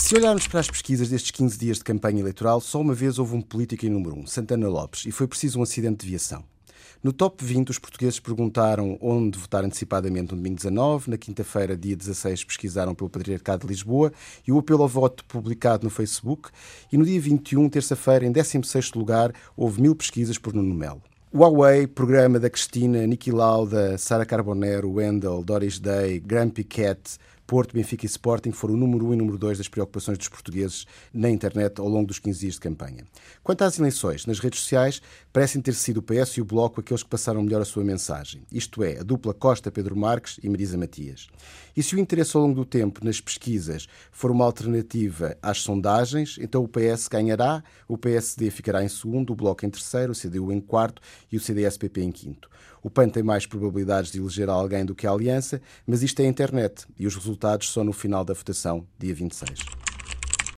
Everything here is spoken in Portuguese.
Se olharmos para as pesquisas destes 15 dias de campanha eleitoral, só uma vez houve um político em número 1, Santana Lopes, e foi preciso um acidente de viação. No top 20, os portugueses perguntaram onde votar antecipadamente no domingo 19. Na quinta-feira, dia 16, pesquisaram pelo Patriarcado de Lisboa e o apelo ao voto publicado no Facebook. E no dia 21, terça-feira, em 16 lugar, houve mil pesquisas por Nuno Melo. Huawei, programa da Cristina, Niki Lauda, Sara Carbonero, Wendell, Doris Day, Graham Piquet, Porto, Benfica e Sporting foram o número 1 um e número 2 das preocupações dos portugueses na internet ao longo dos 15 dias de campanha. Quanto às eleições, nas redes sociais, parecem ter sido o PS e o Bloco aqueles que passaram melhor a sua mensagem. Isto é, a dupla Costa-Pedro Marques e Marisa Matias. E se o interesse ao longo do tempo nas pesquisas for uma alternativa às sondagens, então o PS ganhará, o PSD ficará em segundo, o Bloco em terceiro, o CDU em quarto e o CDS-PP em quinto. O PAN tem mais probabilidades de eleger alguém do que a Aliança, mas isto é a internet e os resultados só no final da votação, dia 26.